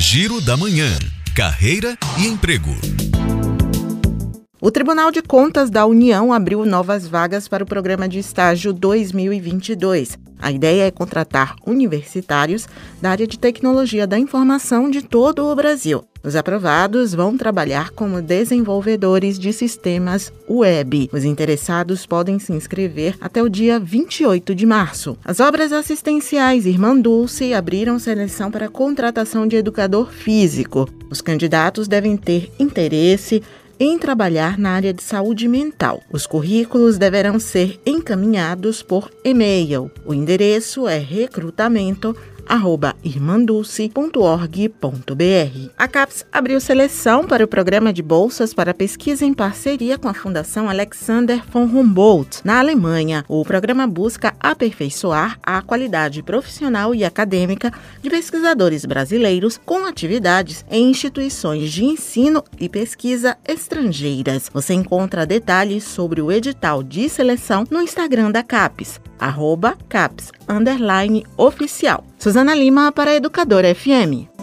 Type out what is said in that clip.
Giro da Manhã. Carreira e emprego. O Tribunal de Contas da União abriu novas vagas para o programa de estágio 2022. A ideia é contratar universitários da área de tecnologia da informação de todo o Brasil. Os aprovados vão trabalhar como desenvolvedores de sistemas web. Os interessados podem se inscrever até o dia 28 de março. As obras assistenciais Irmã Dulce abriram seleção para contratação de educador físico. Os candidatos devem ter interesse em trabalhar na área de saúde mental. Os currículos deverão ser encaminhados por e-mail. O endereço é recrutamento irmandulce.org.br. A CAPES abriu seleção para o programa de bolsas para pesquisa em parceria com a Fundação Alexander von Humboldt, na Alemanha. O programa busca aperfeiçoar a qualidade profissional e acadêmica de pesquisadores brasileiros com atividades em instituições de ensino e pesquisa estrangeiras. Você encontra detalhes sobre o edital de seleção no Instagram da CAPES, arroba CAPES, underline oficial. Suzana Lima para Educadora FM.